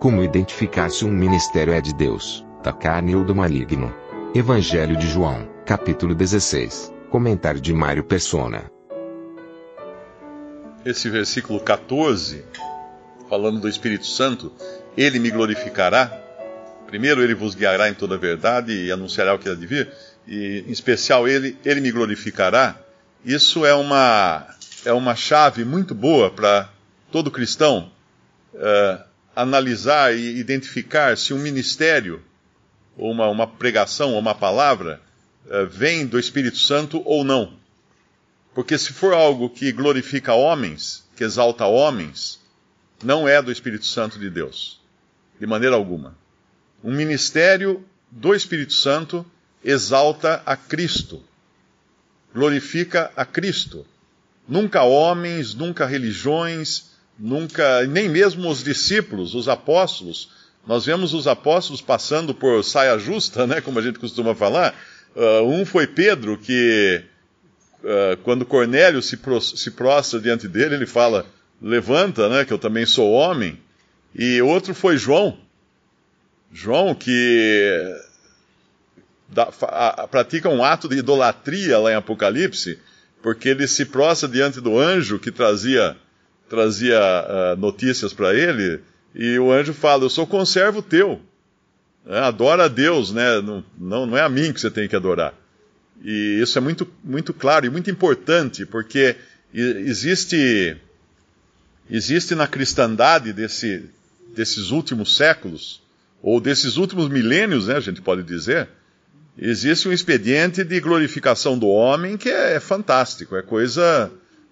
Como identificar se um ministério é de Deus, da carne ou do maligno? Evangelho de João, capítulo 16. Comentário de Mário Persona. Esse versículo 14, falando do Espírito Santo, ele me glorificará. Primeiro, ele vos guiará em toda a verdade e anunciará o que há de vir. E, em especial, ele, ele me glorificará. Isso é uma, é uma chave muito boa para todo cristão uh, analisar e identificar se um ministério, ou uma, uma pregação, ou uma palavra, uh, vem do Espírito Santo ou não. Porque se for algo que glorifica homens, que exalta homens, não é do Espírito Santo de Deus. De maneira alguma. Um ministério do Espírito Santo exalta a Cristo. Glorifica a Cristo. Nunca homens, nunca religiões, nunca, nem mesmo os discípulos, os apóstolos. Nós vemos os apóstolos passando por saia justa, né, como a gente costuma falar. Uh, um foi Pedro, que uh, quando Cornélio se, pro, se prostra diante dele, ele fala: Levanta, né, que eu também sou homem. E outro foi João. João, que da, a, a, pratica um ato de idolatria lá em Apocalipse, porque ele se prostra diante do anjo que trazia, trazia uh, notícias para ele, e o anjo fala: Eu sou conservo teu. É, adora a Deus, né? Não, não, não é a mim que você tem que adorar. E isso é muito, muito claro e muito importante, porque existe, existe na cristandade desse, desses últimos séculos, ou desses últimos milênios, né, a gente pode dizer, existe um expediente de glorificação do homem que é, é fantástico, é coisa.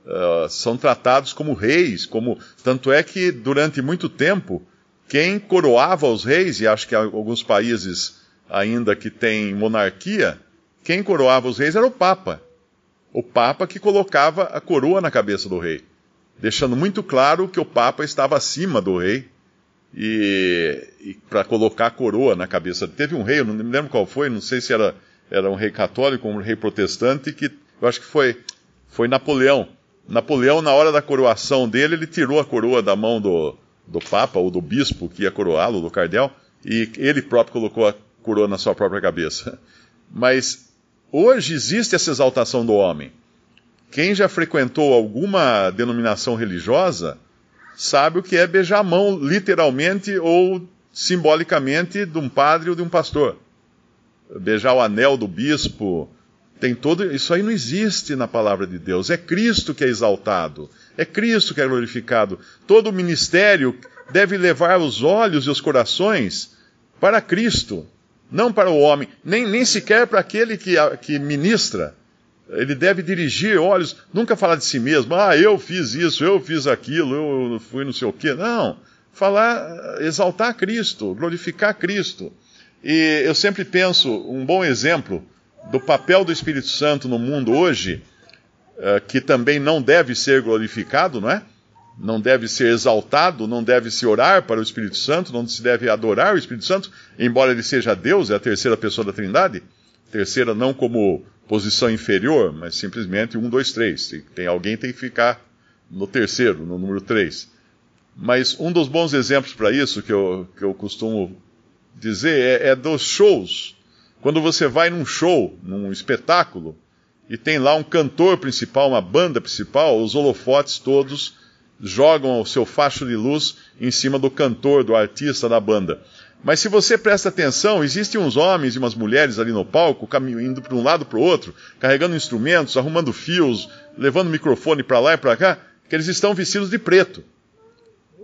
Uh, são tratados como reis, como tanto é que durante muito tempo quem coroava os reis, e acho que alguns países ainda que têm monarquia, quem coroava os reis era o Papa. O Papa que colocava a coroa na cabeça do rei, deixando muito claro que o Papa estava acima do rei e, e para colocar a coroa na cabeça. Teve um rei, eu não me lembro qual foi, não sei se era, era um rei católico ou um rei protestante, que eu acho que foi, foi Napoleão. Napoleão, na hora da coroação dele, ele tirou a coroa da mão do, do Papa ou do bispo que ia coroá-lo, do cardeal, e ele próprio colocou a coroa na sua própria cabeça. Mas Hoje existe essa exaltação do homem. Quem já frequentou alguma denominação religiosa sabe o que é beijar a mão, literalmente ou simbolicamente, de um padre ou de um pastor. Beijar o anel do bispo. Tem todo. Isso aí não existe na palavra de Deus. É Cristo que é exaltado. É Cristo que é glorificado. Todo ministério deve levar os olhos e os corações para Cristo não para o homem, nem, nem sequer para aquele que, que ministra. Ele deve dirigir olhos, nunca falar de si mesmo, ah, eu fiz isso, eu fiz aquilo, eu fui não sei o quê. Não. Falar, exaltar Cristo, glorificar Cristo. E eu sempre penso, um bom exemplo do papel do Espírito Santo no mundo hoje, eh, que também não deve ser glorificado, não é? não deve ser exaltado, não deve se orar para o Espírito Santo, não se deve adorar o Espírito Santo, embora ele seja Deus, é a terceira pessoa da Trindade. Terceira não como posição inferior, mas simplesmente um, dois, três. Tem alguém tem que ficar no terceiro, no número três. Mas um dos bons exemplos para isso que eu, que eu costumo dizer é, é dos shows. Quando você vai num show, num espetáculo, e tem lá um cantor principal, uma banda principal, os holofotes todos jogam o seu facho de luz em cima do cantor, do artista da banda. Mas se você presta atenção, existem uns homens e umas mulheres ali no palco, indo para um lado para o outro, carregando instrumentos, arrumando fios, levando microfone para lá e para cá, que eles estão vestidos de preto.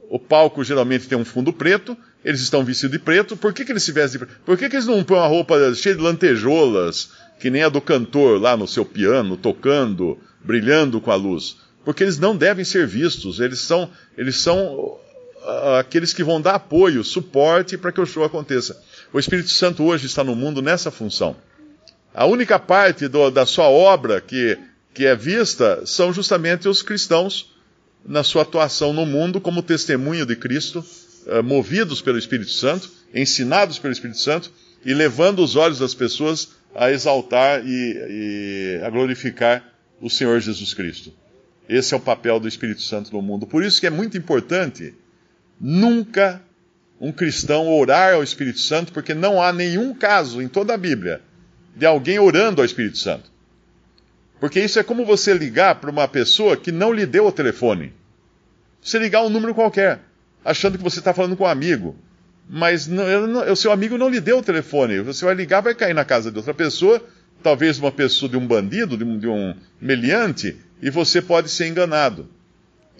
O palco geralmente tem um fundo preto, eles estão vestidos de preto, por que, que eles se vestem de preto? Por que, que eles não põem uma roupa cheia de lantejoulas, que nem a do cantor lá no seu piano, tocando, brilhando com a luz? porque eles não devem ser vistos, eles são, eles são uh, aqueles que vão dar apoio, suporte para que o show aconteça. O Espírito Santo hoje está no mundo nessa função. A única parte do, da sua obra que, que é vista são justamente os cristãos na sua atuação no mundo como testemunho de Cristo, uh, movidos pelo Espírito Santo, ensinados pelo Espírito Santo e levando os olhos das pessoas a exaltar e, e a glorificar o Senhor Jesus Cristo. Esse é o papel do Espírito Santo no mundo. Por isso que é muito importante nunca um cristão orar ao Espírito Santo, porque não há nenhum caso em toda a Bíblia de alguém orando ao Espírito Santo. Porque isso é como você ligar para uma pessoa que não lhe deu o telefone. Você ligar um número qualquer, achando que você está falando com um amigo. Mas não, o seu amigo não lhe deu o telefone. Você vai ligar, vai cair na casa de outra pessoa, talvez uma pessoa de um bandido, de um, de um meliante, e você pode ser enganado.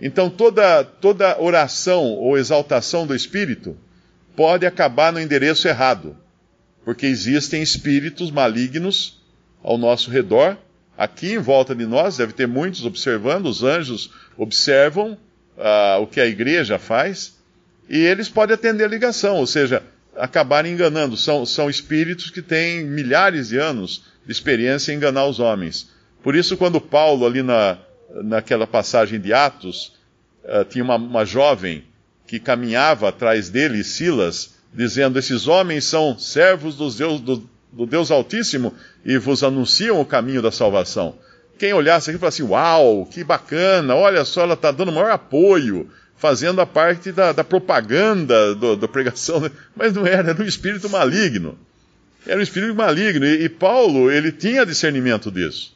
Então toda, toda oração ou exaltação do Espírito pode acabar no endereço errado. Porque existem espíritos malignos ao nosso redor Aqui em volta de nós, deve ter muitos observando, os anjos observam uh, o que a igreja faz, e eles podem atender a ligação, ou seja, acabar enganando. São, são espíritos que têm milhares de anos de experiência em enganar os homens. Por isso, quando Paulo, ali na, naquela passagem de Atos, uh, tinha uma, uma jovem que caminhava atrás dele, Silas, dizendo: Esses homens são servos dos Deus, do, do Deus Altíssimo e vos anunciam o caminho da salvação. Quem olhasse aqui fala assim: Uau, que bacana, olha só, ela está dando maior apoio, fazendo a parte da, da propaganda do, da pregação. Mas não era, era um espírito maligno. Era um espírito maligno. E, e Paulo, ele tinha discernimento disso.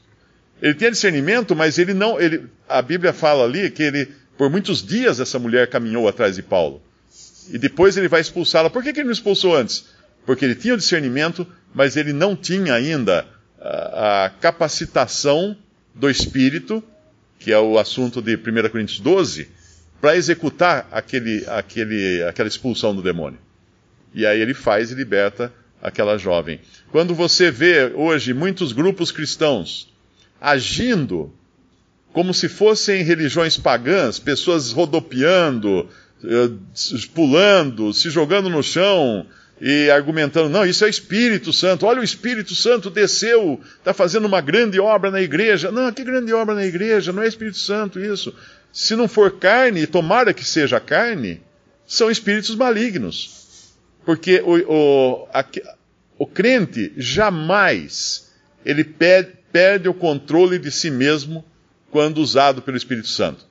Ele tinha discernimento, mas ele não. Ele, a Bíblia fala ali que ele, por muitos dias, essa mulher caminhou atrás de Paulo. E depois ele vai expulsá-la. Por que, que ele não expulsou antes? Porque ele tinha o discernimento, mas ele não tinha ainda a, a capacitação do Espírito, que é o assunto de 1 Coríntios 12, para executar aquele, aquele, aquela expulsão do demônio. E aí ele faz e liberta aquela jovem. Quando você vê hoje muitos grupos cristãos agindo como se fossem religiões pagãs, pessoas rodopiando, eh, pulando, se jogando no chão, e argumentando, não, isso é Espírito Santo, olha o Espírito Santo desceu, está fazendo uma grande obra na igreja. Não, que grande obra na igreja, não é Espírito Santo isso. Se não for carne, tomara que seja carne, são espíritos malignos. Porque o, o, a, o crente jamais ele perde, perde o controle de si mesmo quando usado pelo Espírito Santo.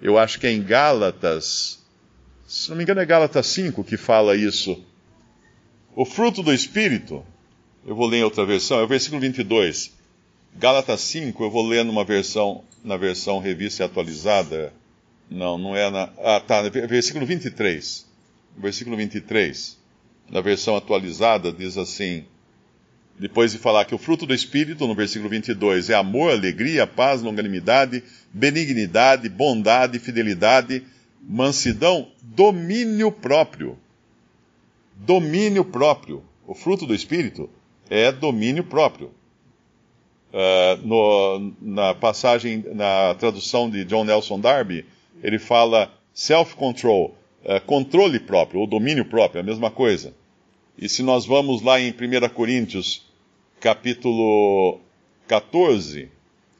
Eu acho que é em Gálatas, se não me engano é Gálatas 5 que fala isso o fruto do Espírito, eu vou ler em outra versão, é o versículo 22. Gálatas 5, eu vou ler numa versão, na versão revista e atualizada. Não, não é na. Ah, tá, versículo 23. Versículo 23, na versão atualizada, diz assim: depois de falar que o fruto do Espírito, no versículo 22, é amor, alegria, paz, longanimidade, benignidade, bondade, fidelidade, mansidão, domínio próprio domínio próprio. O fruto do Espírito é domínio próprio. Uh, no, na passagem, na tradução de John Nelson Darby, ele fala self-control, uh, controle próprio, ou domínio próprio, é a mesma coisa. E se nós vamos lá em 1 Coríntios, capítulo 14,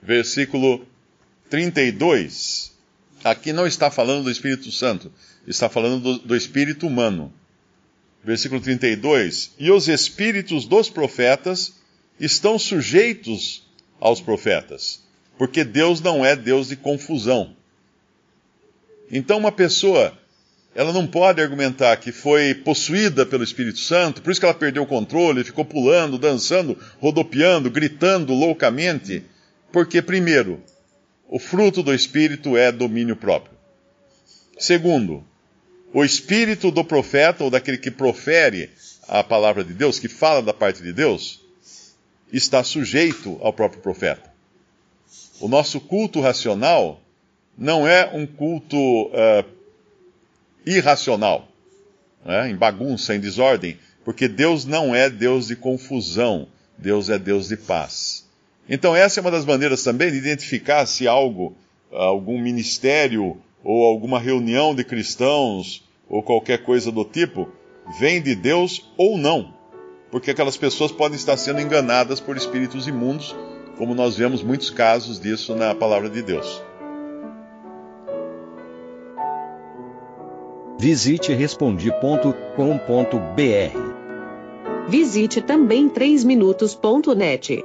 versículo 32, aqui não está falando do Espírito Santo, está falando do, do Espírito humano versículo 32, e os espíritos dos profetas estão sujeitos aos profetas, porque Deus não é Deus de confusão. Então, uma pessoa, ela não pode argumentar que foi possuída pelo Espírito Santo, por isso que ela perdeu o controle, ficou pulando, dançando, rodopiando, gritando loucamente, porque, primeiro, o fruto do Espírito é domínio próprio. Segundo, o espírito do profeta, ou daquele que profere a palavra de Deus, que fala da parte de Deus, está sujeito ao próprio profeta. O nosso culto racional não é um culto uh, irracional, né, em bagunça, em desordem, porque Deus não é Deus de confusão, Deus é Deus de paz. Então, essa é uma das maneiras também de identificar se algo algum ministério ou alguma reunião de cristãos ou qualquer coisa do tipo vem de Deus ou não. Porque aquelas pessoas podem estar sendo enganadas por espíritos imundos, como nós vemos muitos casos disso na palavra de Deus. Visite respondi.com.br. Visite também 3minutos.net.